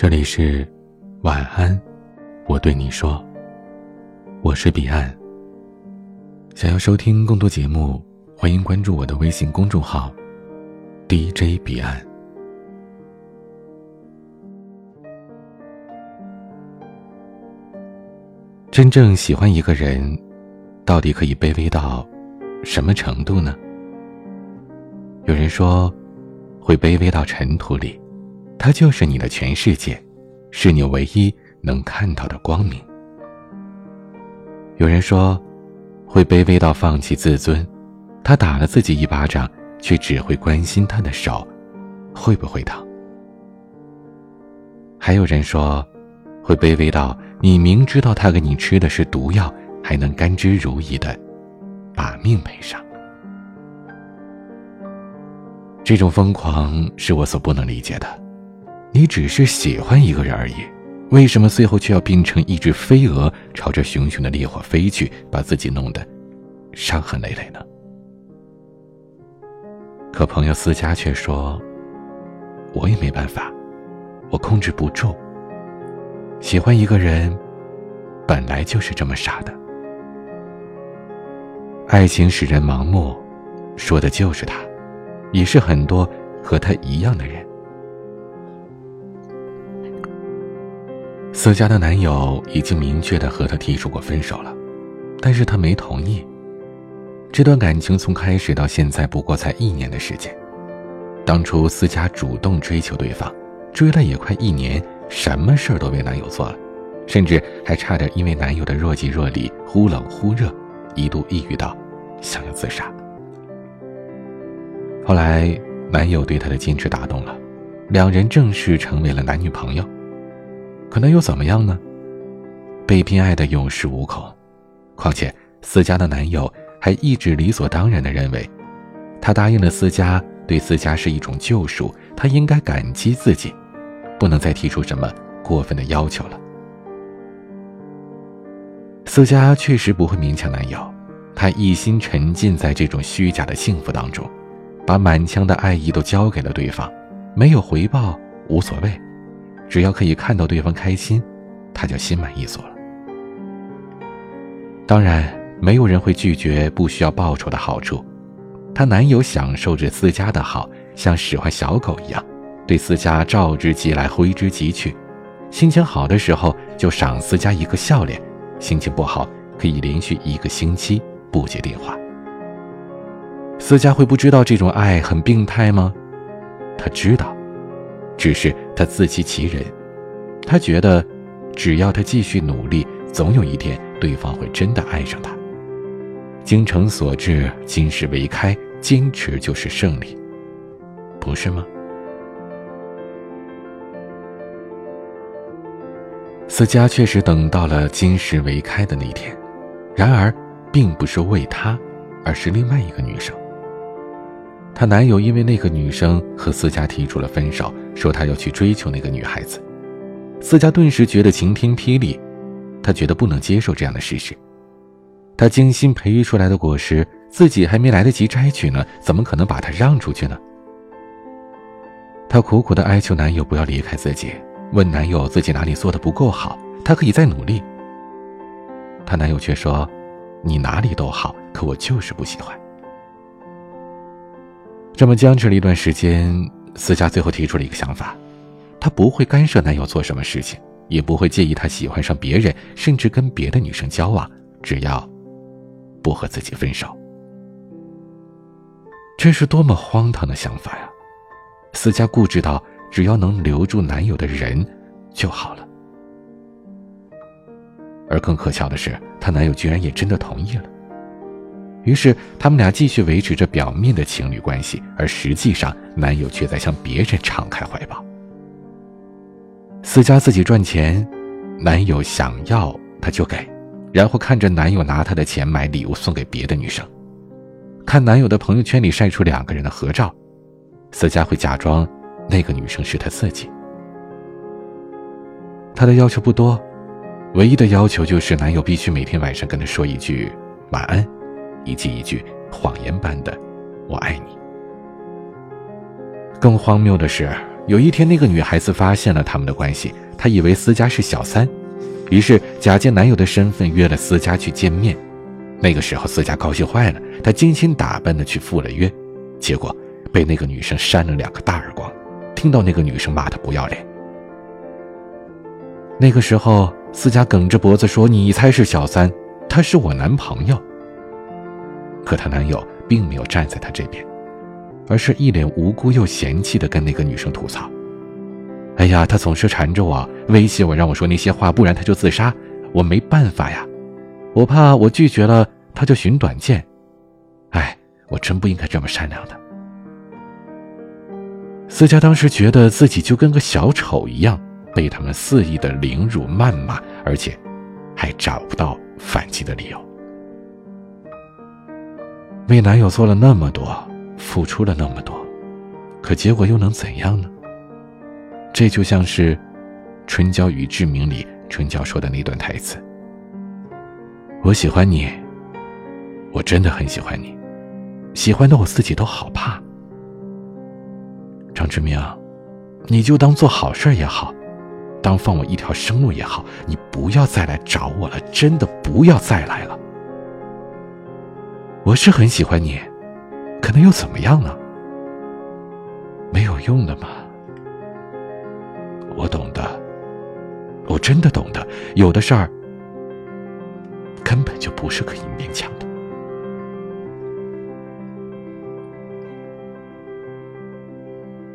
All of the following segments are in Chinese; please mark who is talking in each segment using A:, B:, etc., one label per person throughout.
A: 这里是晚安，我对你说，我是彼岸。想要收听更多节目，欢迎关注我的微信公众号 DJ 彼岸。真正喜欢一个人，到底可以卑微到什么程度呢？有人说，会卑微到尘土里。他就是你的全世界，是你唯一能看到的光明。有人说，会卑微到放弃自尊，他打了自己一巴掌，却只会关心他的手会不会疼。还有人说，会卑微到你明知道他给你吃的是毒药，还能甘之如饴的把命赔上。这种疯狂是我所不能理解的。你只是喜欢一个人而已，为什么最后却要变成一只飞蛾，朝着熊熊的烈火飞去，把自己弄得伤痕累累呢？可朋友思佳却说：“我也没办法，我控制不住。喜欢一个人，本来就是这么傻的。爱情使人盲目，说的就是他，也是很多和他一样的人。”思佳的男友已经明确的和她提出过分手了，但是她没同意。这段感情从开始到现在不过才一年的时间。当初思佳主动追求对方，追了也快一年，什么事儿都为男友做了，甚至还差点因为男友的若即若离、忽冷忽热，一度抑郁到想要自杀。后来男友对她的坚持打动了，两人正式成为了男女朋友。可能又怎么样呢？被偏爱的有恃无恐，况且思佳的男友还一直理所当然的认为，他答应了思佳，对思佳是一种救赎，他应该感激自己，不能再提出什么过分的要求了。思佳确实不会勉强男友，她一心沉浸在这种虚假的幸福当中，把满腔的爱意都交给了对方，没有回报无所谓。只要可以看到对方开心，他就心满意足了。当然，没有人会拒绝不需要报酬的好处。她男友享受着思佳的好，像使唤小狗一样，对思佳召之即来，挥之即去。心情好的时候就赏思佳一个笑脸，心情不好可以连续一个星期不接电话。思佳会不知道这种爱很病态吗？他知道。只是他自欺欺人，他觉得，只要他继续努力，总有一天对方会真的爱上他。精诚所至，金石为开，坚持就是胜利，不是吗？思佳确实等到了金石为开的那天，然而，并不是为他，而是另外一个女生。她男友因为那个女生和思佳提出了分手，说他要去追求那个女孩子。思佳顿时觉得晴天霹雳，她觉得不能接受这样的事实。她精心培育出来的果实，自己还没来得及摘取呢，怎么可能把它让出去呢？她苦苦的哀求男友不要离开自己，问男友自己哪里做的不够好，她可以再努力。她男友却说：“你哪里都好，可我就是不喜欢。”这么僵持了一段时间，思佳最后提出了一个想法：她不会干涉男友做什么事情，也不会介意他喜欢上别人，甚至跟别的女生交往，只要不和自己分手。这是多么荒唐的想法呀！思佳固执到只要能留住男友的人就好了，而更可笑的是，她男友居然也真的同意了。于是，他们俩继续维持着表面的情侣关系，而实际上，男友却在向别人敞开怀抱。思佳自己赚钱，男友想要他就给，然后看着男友拿她的钱买礼物送给别的女生，看男友的朋友圈里晒出两个人的合照，思佳会假装那个女生是她自己。他的要求不多，唯一的要求就是男友必须每天晚上跟他说一句晚安。以及一句谎言般的“我爱你”。更荒谬的是，有一天，那个女孩子发现了他们的关系，她以为思佳是小三，于是假借男友的身份约了思佳去见面。那个时候，思佳高兴坏了，她精心打扮的去赴了约，结果被那个女生扇了两个大耳光，听到那个女生骂她不要脸。那个时候，思佳梗着脖子说：“你才是小三，他是我男朋友。”可她男友并没有站在她这边。而是一脸无辜又嫌弃的跟那个女生吐槽：“哎呀，他总是缠着我，威胁我，让我说那些话，不然他就自杀。我没办法呀，我怕我拒绝了他就寻短见。哎，我真不应该这么善良的。”思佳当时觉得自己就跟个小丑一样，被他们肆意的凌辱谩骂，而且还找不到反击的理由。为男友做了那么多。付出了那么多，可结果又能怎样呢？这就像是《春娇与志明》里春娇说的那段台词：“我喜欢你，我真的很喜欢你，喜欢的我自己都好怕。”张志明，你就当做好事也好，当放我一条生路也好，你不要再来找我了，真的不要再来了。我是很喜欢你。可能又怎么样呢？没有用的嘛。我懂得，我真的懂得，有的事儿根本就不是可以勉强的。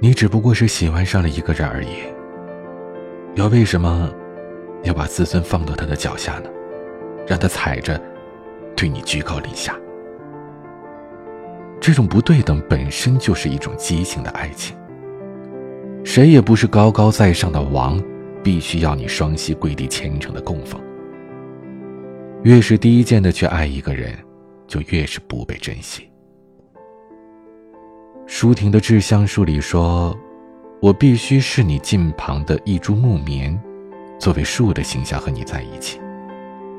A: 你只不过是喜欢上了一个人而已，又为什么要把自尊放到他的脚下呢？让他踩着，对你居高临下。这种不对等本身就是一种畸形的爱情。谁也不是高高在上的王，必须要你双膝跪地虔诚的供奉。越是低贱的去爱一个人，就越是不被珍惜。舒婷的《致橡树》里说：“我必须是你近旁的一株木棉，作为树的形象和你在一起，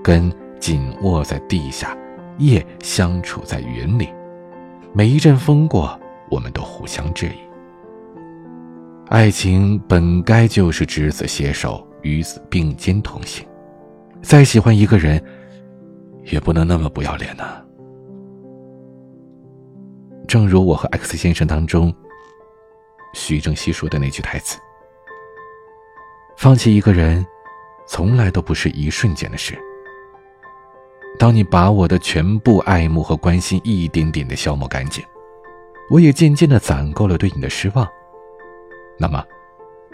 A: 根紧握在地下，叶相处在云里。”每一阵风过，我们都互相质疑。爱情本该就是执子携手，与子并肩同行。再喜欢一个人，也不能那么不要脸呢。正如我和 X 先生当中，徐正熙说的那句台词：“放弃一个人，从来都不是一瞬间的事。”当你把我的全部爱慕和关心一点点的消磨干净，我也渐渐的攒够了对你的失望。那么，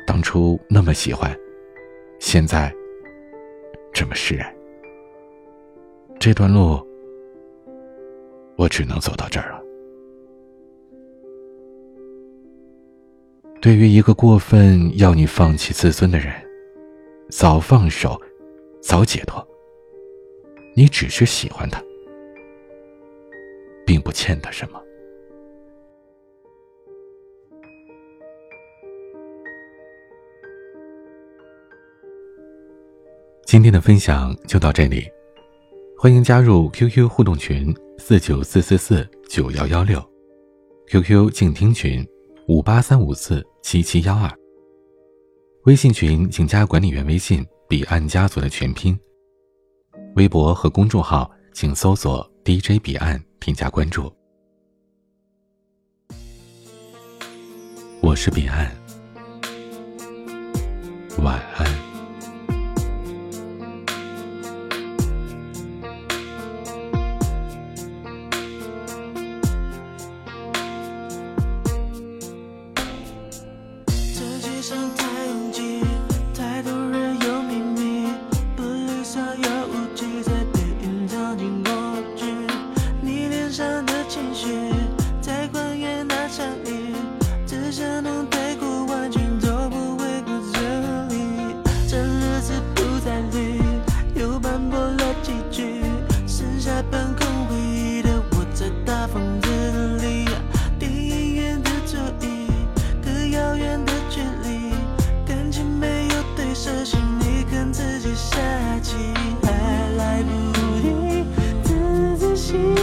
A: 当初那么喜欢，现在这么释然，这段路我只能走到这儿了。对于一个过分要你放弃自尊的人，早放手，早解脱。你只是喜欢他，并不欠他什么。今天的分享就到这里，欢迎加入 QQ 互动群四九四四四九幺幺六，QQ 静听群五八三五四七七幺二，微信群请加管理员微信彼岸家族的全拼。微博和公众号，请搜索 “DJ 彼岸”，添加关注。我是彼岸，晚安。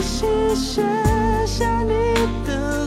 B: 是写下你的。